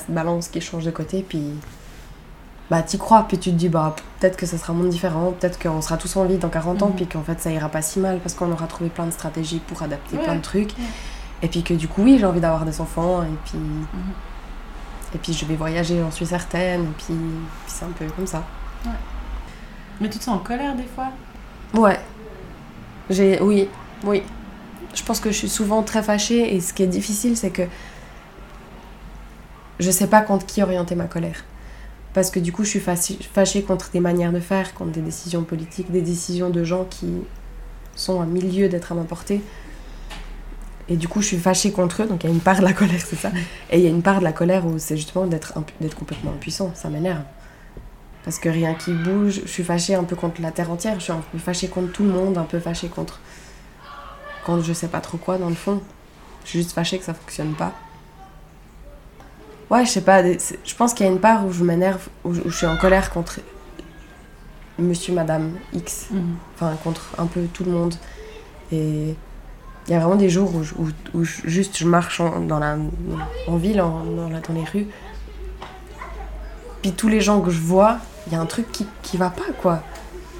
balance qui change de côté, puis bah t'y crois, puis tu te dis bah peut-être que ça sera un monde différent, peut-être qu'on sera tous en vie dans 40 ans, mhm. puis qu'en fait ça ira pas si mal parce qu'on aura trouvé plein de stratégies pour adapter plein de trucs. Et puis que du coup oui j'ai envie d'avoir des enfants et puis mhm. et puis je vais voyager, j'en suis certaine, et puis, c'est un peu comme ça. Mais tu te sens en colère des fois? Ouais. J'ai oui, oui je pense que je suis souvent très fâchée et ce qui est difficile, c'est que je sais pas contre qui orienter ma colère. Parce que du coup, je suis fâchée contre des manières de faire, contre des décisions politiques, des décisions de gens qui sont à milieu d'être à ma portée. Et du coup, je suis fâchée contre eux, donc il y a une part de la colère, c'est ça. Et il y a une part de la colère où c'est justement d'être complètement impuissant, ça m'énerve. Parce que rien qui bouge, je suis fâchée un peu contre la terre entière, je suis un peu fâchée contre tout le monde, un peu fâchée contre je sais pas trop quoi dans le fond. Je suis juste fâchée que ça fonctionne pas. Ouais, je sais pas, je pense qu'il y a une part où je m'énerve, où, je suis en colère contre monsieur, madame X, mhm. enfin contre un peu tout le monde. Et il y a vraiment des jours où, où, juste je marche en, dans la, en ville, en, dans, dans, les rues. Puis tous les gens que je vois, il y a un truc qui, qui va pas, quoi.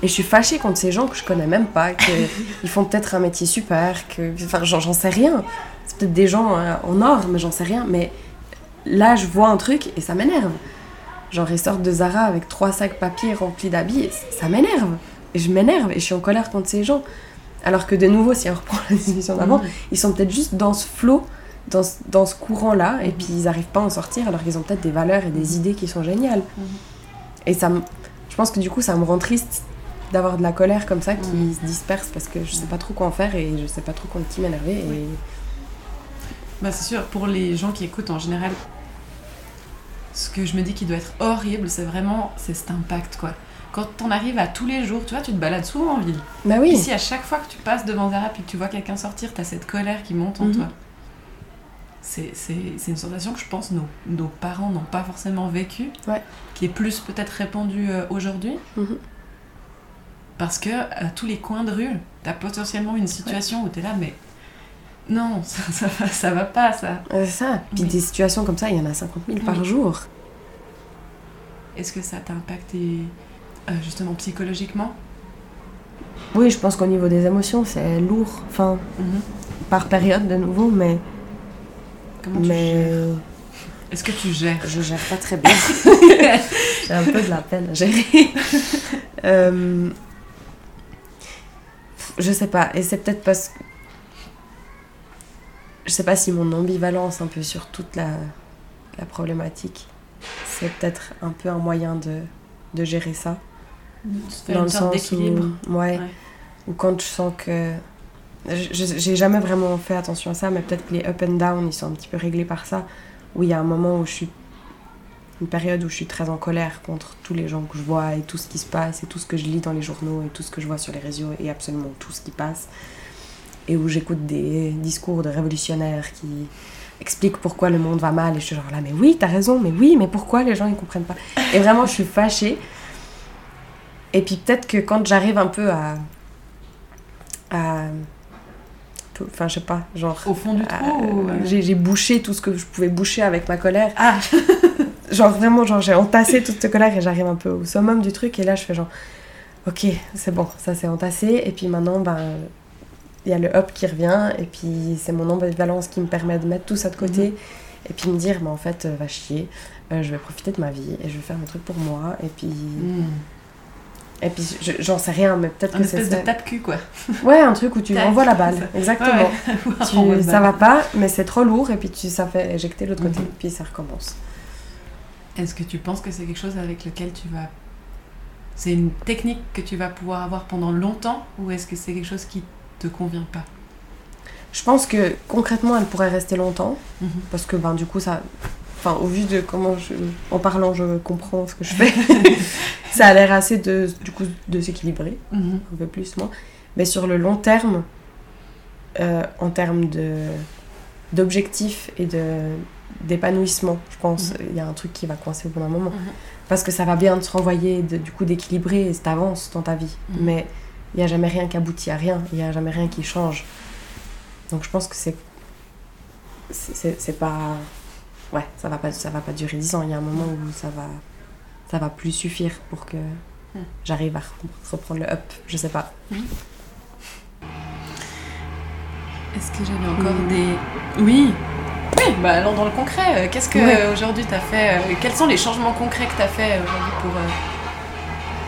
Et je suis fâchée contre ces gens que je connais même pas, qu'ils font peut-être un métier super, que. Enfin, j'en sais rien. C'est peut-être des gens euh, en or, mais j'en sais rien. Mais là, je vois un truc et ça m'énerve. Genre, ils sortent de Zara avec trois sacs papier remplis d'habits, ça m'énerve. Et je m'énerve et je suis en colère contre ces gens. Alors que de nouveau, si on reprend la discussion d'avant, ils sont peut-être juste dans ce flot, dans ce, dans ce courant-là, et puis ils n'arrivent pas à en sortir alors qu'ils ont peut-être des valeurs et des idées qui sont géniales. Et ça je pense que du coup, ça me rend triste d'avoir de la colère comme ça qui mm. se disperse parce que je sais pas trop quoi en faire et je sais pas trop contre qui m'énerver. Et... Bah, c'est sûr, pour les gens qui écoutent en général, ce que je me dis qui doit être horrible, c'est vraiment c'est cet impact quoi. Quand on arrive à tous les jours, tu vois, tu te balades souvent en ville. Bah oui. Ici, à chaque fois que tu passes devant Zara et que tu vois quelqu'un sortir, tu as cette colère qui monte en mm-hmm. toi. C'est une sensation que je pense nos, nos parents n'ont pas forcément vécue, ouais. qui est plus peut-être répandue euh, aujourd'hui. Mm-hmm. Parce que à tous les coins de rue, t'as potentiellement une situation où t'es là, mais non, ça, ça, va, ça va pas, ça. Euh, C'est ça. Puis Oui. des situations comme ça, il y en a 50 000 par Oui. jour. Est-ce que ça t'a impacté euh, justement psychologiquement? Oui, je pense qu'au niveau des émotions, c'est lourd. Enfin, Mhm. par période de nouveau, mais, Comment tu mais gères? Est-ce que tu gères? je gère pas très bien. J'ai un peu de la peine à gérer. Euh, je sais pas. Et c'est peut-être parce que. Je sais pas si mon ambivalence un peu sur toute la, la problématique, c'est peut-être un peu un moyen de, de gérer ça. Dans une le sorte sens d'équilibre. où, ouais, Ouais. ou quand je sens que j'ai jamais vraiment fait attention à ça mais peut-être que les up and down ils sont un petit peu réglés par ça où il y a un moment où je suis une période où je suis très en colère contre tous les gens que je vois et tout ce qui se passe et tout ce que je lis dans les journaux et tout ce que je vois sur les réseaux et absolument tout ce qui passe. Et où j'écoute des discours de révolutionnaires qui expliquent pourquoi le monde va mal et je suis genre là mais oui t'as raison mais oui mais pourquoi les gens ils comprennent pas? Et vraiment je suis fâchée. Et puis peut-être que quand j'arrive un peu à à enfin je sais pas genre Au fond du trou ou, euh, j'ai j'ai bouché tout ce que je pouvais boucher avec ma colère. Ah genre vraiment genre j'ai entassé toute cette colère et j'arrive un peu au summum du truc et là je fais genre ok c'est bon ça c'est entassé et puis maintenant ben il y a le up qui revient et puis c'est mon ambivalence qui me permet de mettre tout ça de côté Mhm. et puis me dire mais en fait euh, va chier euh, je vais profiter de ma vie et je vais faire mes trucs pour moi et puis Hmm. et puis je- j'en sais rien mais peut-être que c'est espèce de ça. tape-cul, quoi. ouais un truc où tu Tac, renvoies la ça. balle exactement Ouais. Tu- On voit ça va pas mais c'est trop lourd et puis tu ça fait éjecter l'autre côté Mhm. puis ça recommence Est-ce que tu penses que c'est quelque chose avec lequel tu vas... C'est une technique que tu vas pouvoir avoir pendant longtemps ou est-ce que c'est quelque chose qui te convient pas? Je pense que concrètement, elle pourrait rester longtemps Mhm. parce que ben du coup ça, enfin au vu de comment je, en parlant, je comprends ce que je fais. ça a l'air assez de du coup de s'équilibrer Mhm. un peu plus moi, mais sur le long terme, euh, en termes de d'objectifs et de d'épanouissement, je pense, Mhm. il y a un truc qui va coincer au bout d'un moment. Mhm. Parce que ça va bien de se renvoyer, de, du coup d'équilibrer et t'avances dans ta vie. Mhm. Mais il n'y a jamais rien qui aboutit à rien, il n'y a jamais rien qui change. Donc je pense que c'est. c'est- pas. Ouais, ça va pas, ça va pas durer 10 ans. Il y a un moment où ça va, ça va plus suffire pour que Mhm. j'arrive à re- reprendre le up. Je sais pas. Est-ce que j'avais encore Mhm. des... Oui Oui, bah allons dans le concret. Euh, Qu'est-ce que Ouais. euh, aujourd'hui t'as fait euh, Quels sont les changements concrets que t'as fait aujourd'hui pour, euh,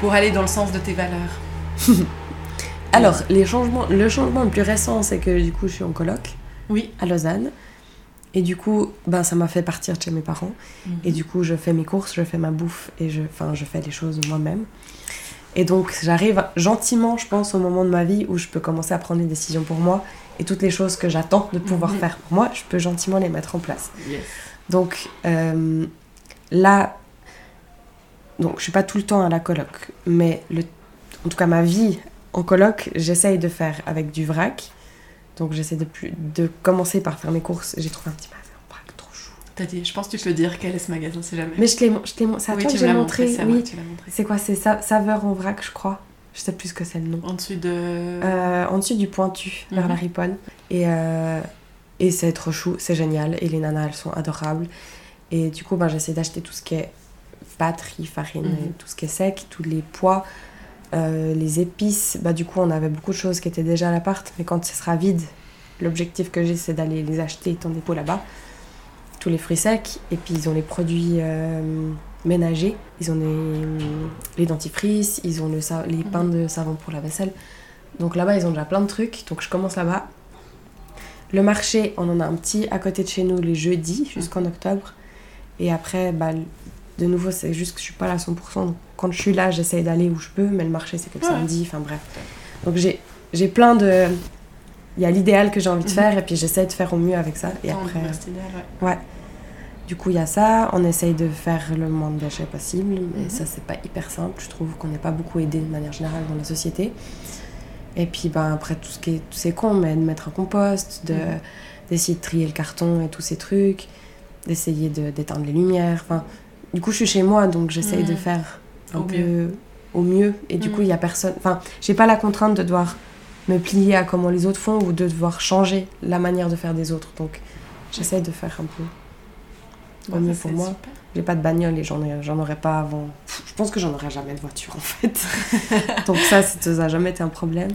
pour aller dans le sens de tes valeurs Alors, les changements, le changement le plus récent, c'est que du coup, je suis en coloc Oui. à Lausanne. Et du coup, ben, ça m'a fait partir de chez mes parents. Et du coup, je fais mes courses, je fais ma bouffe et je, je fais les choses moi-même. Et donc, j'arrive gentiment, je pense, au moment de ma vie où je peux commencer à prendre les décisions pour moi. Et toutes les choses que j'attends de pouvoir Mhm. faire pour moi, je peux gentiment les mettre en place. Yes. Donc, euh, là, donc, je suis pas tout le temps à la coloc. Mais le, en tout cas, ma vie en coloc, j'essaye de faire avec du vrac. Donc, j'essaie de, plus, de commencer par faire mes courses. J'ai trouvé un petit magasin en vrac trop chou. T'as dit, je pense que tu peux dire quel est ce magasin si jamais. Mais je t'ai, je t'ai, c'est à oui, toi tu que j'ai l'as montré. montré, c'est à oui. moi que tu l'as montré. C'est quoi C'est sa- saveur en vrac, je crois. Je sais plus ce que c'est le nom. En dessus de... Euh, en dessus du pointu, vers Mhm. la riponne. Et, euh, et c'est trop chou, c'est génial. Et les nanas, elles sont adorables. Et du coup, ben, j'essaie d'acheter tout ce qui est pâte, riz, farine, Mhm. tout ce qui est sec, tous les pois, euh, les épices. Bah, du coup, on avait beaucoup de choses qui étaient déjà à l'appart. Mais quand ce sera vide, l'objectif que j'ai, c'est d'aller les acheter dans dépôt là-bas. Tous les fruits secs. Et puis, ils ont les produits ménagers. Ils ont les, les dentifrices, ils ont le, les pains de savon pour la vaisselle. Donc là-bas, ils ont déjà plein de trucs. Donc je commence là-bas. Le marché, on en a un petit à côté de chez nous les jeudis jusqu'en octobre. Et après, bah, de nouveau, c'est juste que je suis pas là à 100%. Donc, quand je suis là, j'essaye d'aller où je peux. Mais le marché, c'est que le Ouais. samedi. Enfin bref. Donc j'ai plein de... Il y a l'idéal que j'ai envie de Mhm. faire. Et puis j'essaye de faire au mieux avec ça. Et après... idéal, ouais. Du coup, il y a ça. On essaye de faire le moins de déchets possible, mais Mhm. ça, c'est pas hyper simple. Je trouve qu'on n'est pas beaucoup aidé de manière générale dans la société. Et puis, ben, après, tout ce qui est, c'est con, mais de mettre un compost, de, Mhm. d'essayer de trier le carton et tous ces trucs, d'essayer de, d'éteindre les lumières. Enfin, du coup, je suis chez moi, donc j'essaye de Mhm. faire un Au peu mieux. au mieux. Et du coup, il y a personne. Enfin, j'ai pas la contrainte de devoir me plier à comment les autres font ou de devoir changer la manière de faire des autres. Donc, j'essaie de faire un peu au mieux pour moi. J'ai pas de bagnole et j'en ai- j'en aurais pas avant. Je pense que j'en aurais jamais de voiture en fait. Donc ça, ça n'a jamais été un problème.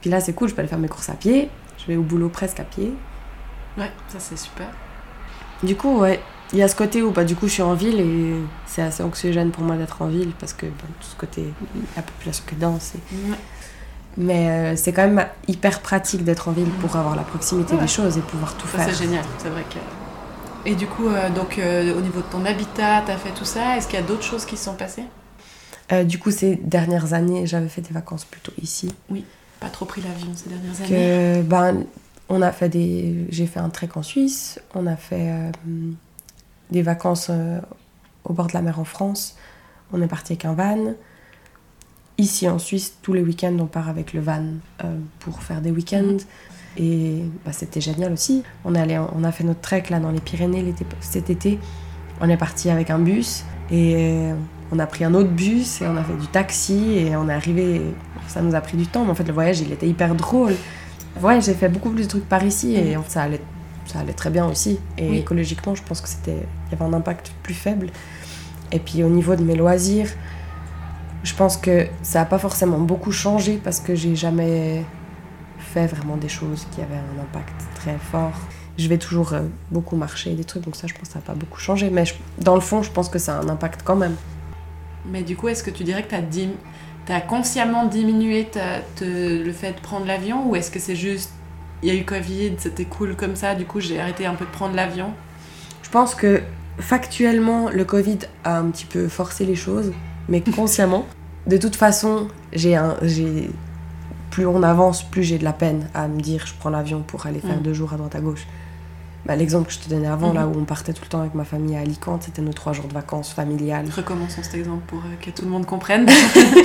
Puis là, c'est cool, je peux aller faire mes courses à pied. Je vais au boulot presque à pied. Ouais, ça c'est super. Du coup, ouais, il y a ce côté où bah, du coup je suis en ville et c'est assez anxiogène pour moi d'être en ville parce que bah, tout ce côté, la population qui est dense. et- Ouais. Mais euh, c'est quand même hyper pratique d'être en ville pour avoir la proximité Ouais. des choses et pouvoir tout Ça faire. c'est génial, c'est vrai que. Et du coup, euh, donc euh, au niveau de ton habitat, t'as fait tout ça. Est-ce qu'il y a d'autres choses qui se sont passées? Euh, du coup, ces dernières années, j'avais fait des vacances plutôt ici. Pas trop pris l'avion ces dernières années. que ben on a fait des j'ai fait un trek en Suisse on a fait des vacances au bord de la mer en France on est parti avec un van ici en Suisse tous les week-ends on part avec le van pour faire des week-ends et bah, c'était génial aussi on en- on a fait notre trek là dans les Pyrénées cet été on est parti avec un bus et euh, on a pris un autre bus et on a fait du taxi et on est arrivé ça nous a pris du temps mais en fait le voyage il était hyper drôle Ouais, j'ai fait beaucoup plus de trucs par ici et fait, ça allait, ça allait très bien aussi. Et Oui. écologiquement, je pense que c'était, il y avait un impact plus faible. Et puis au niveau de mes loisirs, je pense que ça n'a pas forcément beaucoup changé parce que j'ai jamais fait vraiment des choses qui avaient un impact très fort. Je vais toujours euh, beaucoup marcher des trucs, donc ça, je pense que ça n'a pas beaucoup changé. Mais je- dans le fond, je pense que ça a un impact quand même. Mais du coup, est-ce que tu dirais que tu as, consciemment diminué ta- te- le fait de prendre l'avion ou est-ce que c'est juste il y a eu Covid, c'était cool comme ça, du coup j'ai arrêté un peu de prendre l'avion? Je pense que factuellement, le Covid a un petit peu forcé les choses, mais consciemment. De toute façon, j'ai un, j'ai plus on avance, plus j'ai de la peine à me dire je prends l'avion pour aller faire Mm. deux jours à droite à gauche. Bah, L'exemple que je te donnais avant, là où on partait tout le temps avec ma famille à Alicante, c'était nos trois jours de vacances familiales. Recommençons cet exemple pour euh, que tout le monde comprenne.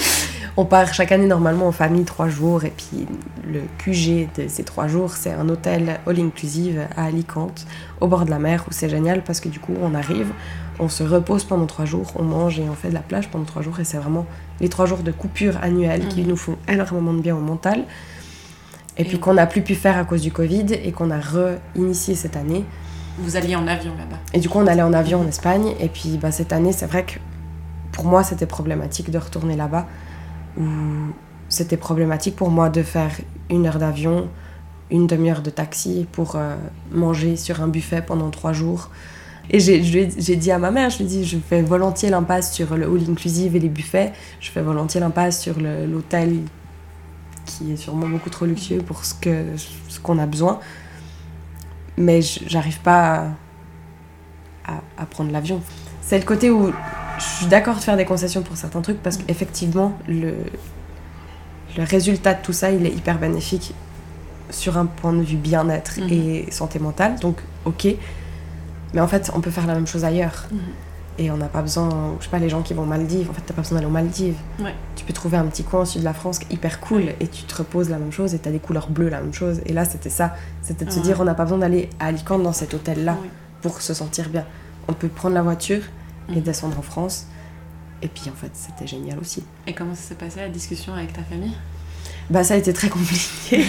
On part chaque année normalement en famille trois jours et puis le QG de ces trois jours c'est un hôtel all inclusive à Alicante au bord de la mer où c'est génial parce que du coup on arrive, on se repose pendant trois jours, on mange et on fait de la plage pendant trois jours et c'est vraiment les trois jours de coupure annuelle qui Mhm. nous font énormément de bien au mental. Et, Et puis qu'on n'a plus pu faire à cause du Covid et qu'on a re-initié cette année. Vous alliez en avion là-bas. Et du coup, on allait en avion en Espagne. Et puis, bah, cette année, c'est vrai que pour moi, c'était problématique de retourner là-bas. Où c'était problématique pour moi de faire une heure d'avion, une demi-heure de taxi pour euh, manger sur un buffet pendant trois jours. Et j'ai dit à ma mère, je lui ai dit, je fais volontiers l'impasse sur le all inclusive et les buffets. Je fais volontiers l'impasse sur l'hôtel qui est sûrement beaucoup trop luxueux pour ce que ce qu'on a besoin. Mais j'arrive pas à, à- à prendre l'avion. C'est le côté où je suis d'accord de faire des concessions pour certains trucs parce qu'effectivement, le, le résultat de tout ça, il est hyper bénéfique sur un point de vue bien-être Mhm. et santé mentale. Donc, ok. Mais en fait, on peut faire la même chose ailleurs. Mhm. Et on n'a pas besoin, je sais pas, les gens qui vont aux Maldives, en fait, t'as pas besoin d'aller aux Maldives. Ouais. Tu peux trouver un petit coin au sud de la France est hyper cool et tu te reposes la même chose et t'as des couleurs bleues la même chose. Et là, c'était ça. C'était de se dire, on n'a pas besoin d'aller à Alicante dans cet hôtel-là pour se sentir bien. On peut prendre la voiture et Mhm. descendre en France. Et puis, en fait, c'était génial aussi. Et comment ça s'est passé la discussion avec ta famille? Bah, ça a été très compliqué.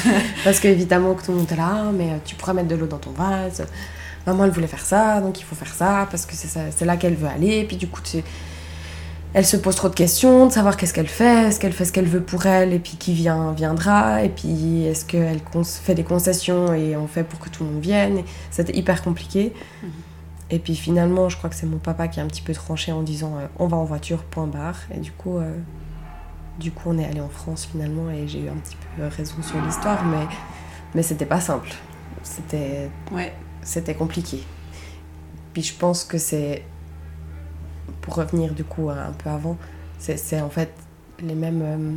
Parce qu'évidemment, que tout le monde était là, Ah, mais euh, tu pourras mettre de l'eau dans ton vase. Maman, elle voulait faire ça, donc il faut faire ça, parce que c'est là qu'elle veut aller. Et puis, du coup, elle se pose trop de questions, de savoir qu'est-ce qu'elle fait, est-ce qu'elle fait ce qu'elle veut pour elle, et puis qui vient, viendra, et puis est-ce qu'elle fait des concessions et on fait pour que tout le monde vienne. C'était hyper compliqué. Mhm. Et puis finalement, je crois que c'est mon papa qui a un petit peu tranché en disant euh, on va en voiture, point barre. Et du coup, euh, du coup, on est allé en France finalement et j'ai eu un petit peu raison sur l'histoire, mais, mais c'était pas simple. C'était Ouais. C'était compliqué. Puis je pense que c'est, pour revenir du coup un peu avant, c'est en fait les mêmes, euh,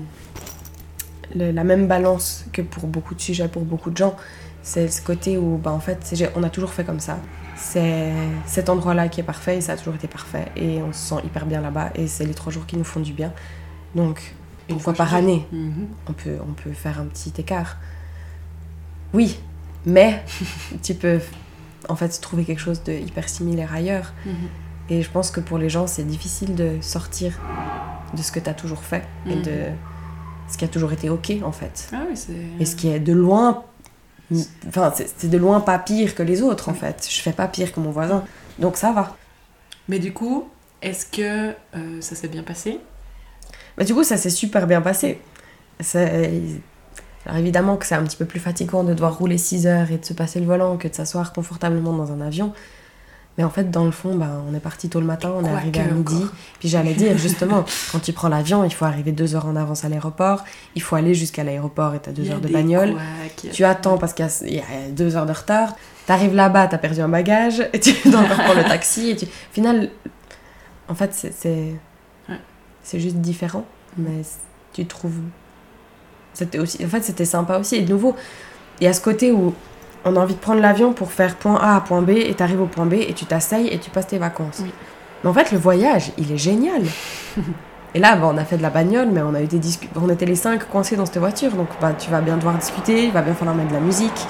le- la même balance que pour beaucoup de sujets, pour beaucoup de gens. C'est ce côté où, bah, en fait, on a toujours fait comme ça. C'est cet endroit-là qui est parfait et ça a toujours été parfait. Et on se sent hyper bien là-bas et c'est les trois jours qui nous font du bien. Donc, une fois par année, Mhm. on peut, on peut faire un petit écart. Oui, mais tu peux en fait trouver quelque chose de hyper similaire ailleurs. Mhm. Et je pense que pour les gens, c'est difficile de sortir de ce que tu as toujours fait et Mhm. de ce qui a toujours été ok en fait. Ah oui. Et ce qui est de loin, enfin c'est de loin pas pire que les autres en Oui. fait. Je fais pas pire que mon voisin, donc ça va. Mais du coup, est-ce que euh, ça s'est bien passé? Bah, du coup, ça s'est super bien passé. C'est- Alors évidemment que c'est un petit peu plus fatigant de devoir rouler 6 heures et de se passer le volant que de s'asseoir confortablement dans un avion. Mais en fait, dans le fond, bah, on est parti tôt le matin, on est arrivé à midi. encore. Puis j'allais dire, justement, quand tu prends l'avion, il faut arriver deux heures en avance à l'aéroport. Il faut aller jusqu'à l'aéroport et t'as deux heures de bagnole. couacs. Tu attends parce qu'il y a- il y, a deux heures de retard. T'arrives là-bas, t'as perdu un bagage, et tu dois encore prendre le taxi. Et tu... Au final, en fait, c'est c'est Ouais. juste différent, mais c- tu trouves. C'était aussi... En fait, c'était sympa aussi. Et de nouveau, il y a ce côté où on a envie de prendre l'avion pour faire point A à point B, et t'arrives au point B, et tu t'asseyes et tu passes tes vacances. Oui. Mais en fait, le voyage, il est génial. Et là, bah, on a fait de la bagnole, mais on, a eu des on était les cinq coincés dans cette voiture. Donc, bah, tu vas bien devoir discuter, il va bien falloir mettre de la musique.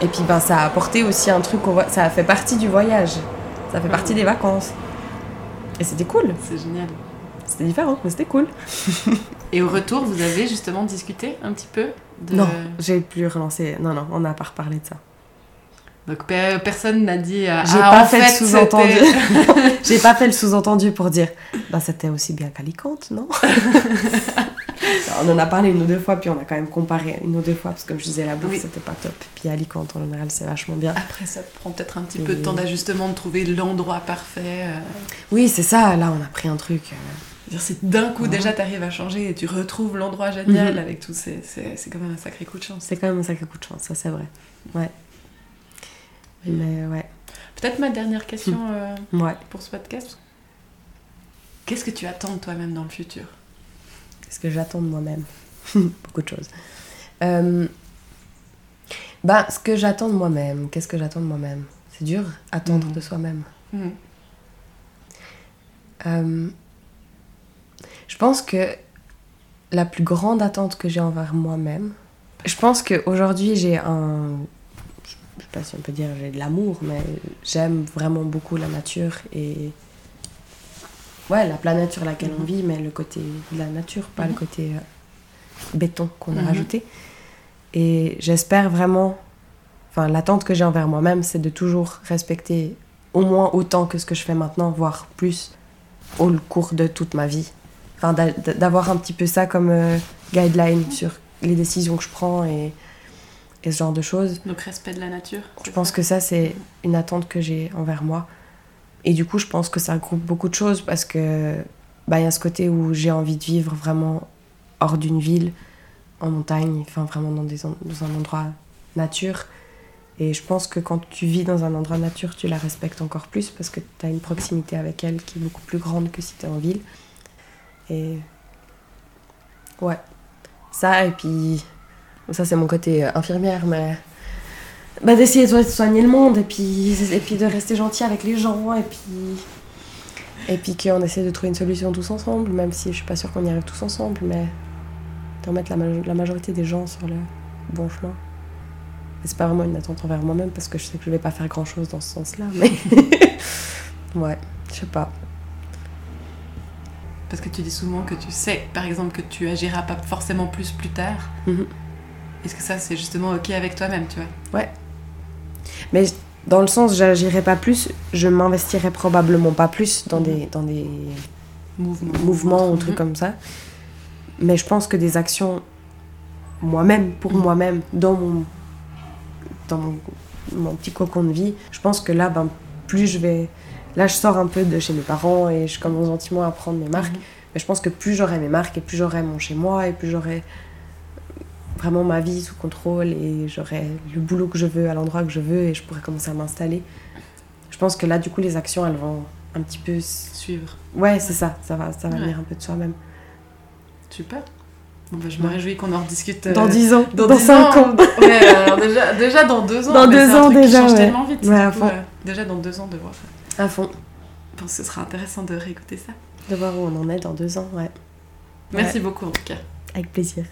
Et puis, bah, ça a apporté aussi un truc, ça a fait partie du voyage. Ça fait partie des vacances. Et c'était cool. C'est génial. C'était différent, mais c'était cool. Et au retour, vous avez justement discuté un petit peu de... Non, j'ai plus relancé. Non, non, on n'a pas reparlé de ça. Donc pe- personne n'a dit. euh, J'ai ah, pas en fait c'était- sous-entendu. J'ai pas fait le sous-entendu pour dire bah c'était aussi bien qu'Alicante, non? On en a parlé une ou deux fois, puis on a quand même comparé une ou deux fois, parce que comme je disais, la bouffe Oui. c'était pas top. Puis Alicante en général c'est vachement bien. Après, ça prend peut-être un petit Et- peu de temps d'ajustement, de trouver l'endroit parfait. euh. Oui, c'est ça, là on a pris un truc. euh, C'est d'un coup Ouais. déjà t'arrives à changer et tu retrouves l'endroit génial Mhm. avec tout. C'est c'est- c'est quand même un sacré coup de chance. C'est quand même un sacré coup de chance, ça c'est vrai. Ouais. Mais ouais. Peut-être ma dernière question euh, Ouais. pour ce podcast. Qu'est-ce que tu attends de toi-même dans le futur? Qu'est-ce que j'attends de moi-même? Beaucoup de choses. Euh, Bah, ce que j'attends de moi-même, qu'est-ce que j'attends de moi-même? C'est dur, attendre Mhm. de soi-même. Mhm. Euh, je pense que la plus grande attente que j'ai envers moi-même, je pense qu'aujourd'hui j'ai un. Je sais pas si on peut dire j'ai de l'amour, mais j'aime vraiment beaucoup la nature et. Ouais, la planète sur laquelle on Mhm. vit, mais le côté de la nature, pas le Mhm. côté euh, béton qu'on a Mhm. rajouté. Et j'espère vraiment. Enfin, l'attente que j'ai envers moi-même, c'est de toujours respecter au moins autant que ce que je fais maintenant, voire plus, au cours de toute ma vie. D'avoir un petit peu ça comme euh, guideline sur les décisions que je prends et, et ce genre de choses. Donc respect de la nature. Je pense que ça, c'est une attente que j'ai envers moi. Et du coup, je pense que ça regroupe beaucoup de choses parce que bah, il y a ce côté où j'ai envie de vivre vraiment hors d'une ville, en montagne, enfin vraiment dans, des, dans un endroit nature. Et je pense que quand tu vis dans un endroit nature, tu la respectes encore plus parce que tu as une proximité avec elle qui est beaucoup plus grande que si tu es en ville. Et ouais, ça, et puis ça, c'est mon côté euh, infirmière, mais bah, d'essayer de soigner le monde et puis, et puis de rester gentil avec les gens et puis et puis qu'on essaie de trouver une solution tous ensemble même si je suis pas sûre qu'on y arrive tous ensemble mais de remettre la, ma- la majorité des gens sur le bon chemin. C'est pas vraiment une attente envers moi-même parce que je sais que je vais pas faire grand chose dans ce sens là mais ouais je sais pas Parce que tu dis souvent que tu sais, par exemple, que tu agiras pas forcément plus plus tard. Mhm. Est-ce que ça, c'est justement OK avec toi-même, tu vois? Mais dans le sens j'agirais pas plus je m'investirais probablement pas plus dans des dans des Mouvement. mouvements ou Mhm. trucs comme ça. Mais je pense que des actions moi-même, pour Mhm. moi-même, dans mon, dans mon, mon petit cocon de vie, je pense que là, ben, plus je vais. Là, je sors un peu de chez mes parents et je commence gentiment à prendre mes marques. Mhm. Mais je pense que plus j'aurai mes marques et plus j'aurai mon chez moi et plus j'aurai vraiment ma vie sous contrôle et j'aurai le boulot que je veux à l'endroit que je veux et je pourrai commencer à m'installer. Je pense que là, du coup, les actions, elles vont un petit peu. Suivre. Ouais, c'est ça, ça va, ça va Ouais. venir un peu de soi-même. Super. Bon, bah, je me Ouais. réjouis qu'on en rediscute. euh, Dans 10 ans, dans, dans 5 10 ans. Ouais, alors déjà, déjà dans deux ans. Dans mais deux c'est un ans truc qui déjà, change tellement vite. Coup, euh, déjà dans deux ans de voir. À fond. Je pense que ce sera intéressant de réécouter ça. De voir où on en est dans deux ans, ouais. Merci Ouais, beaucoup en tout cas. avec plaisir.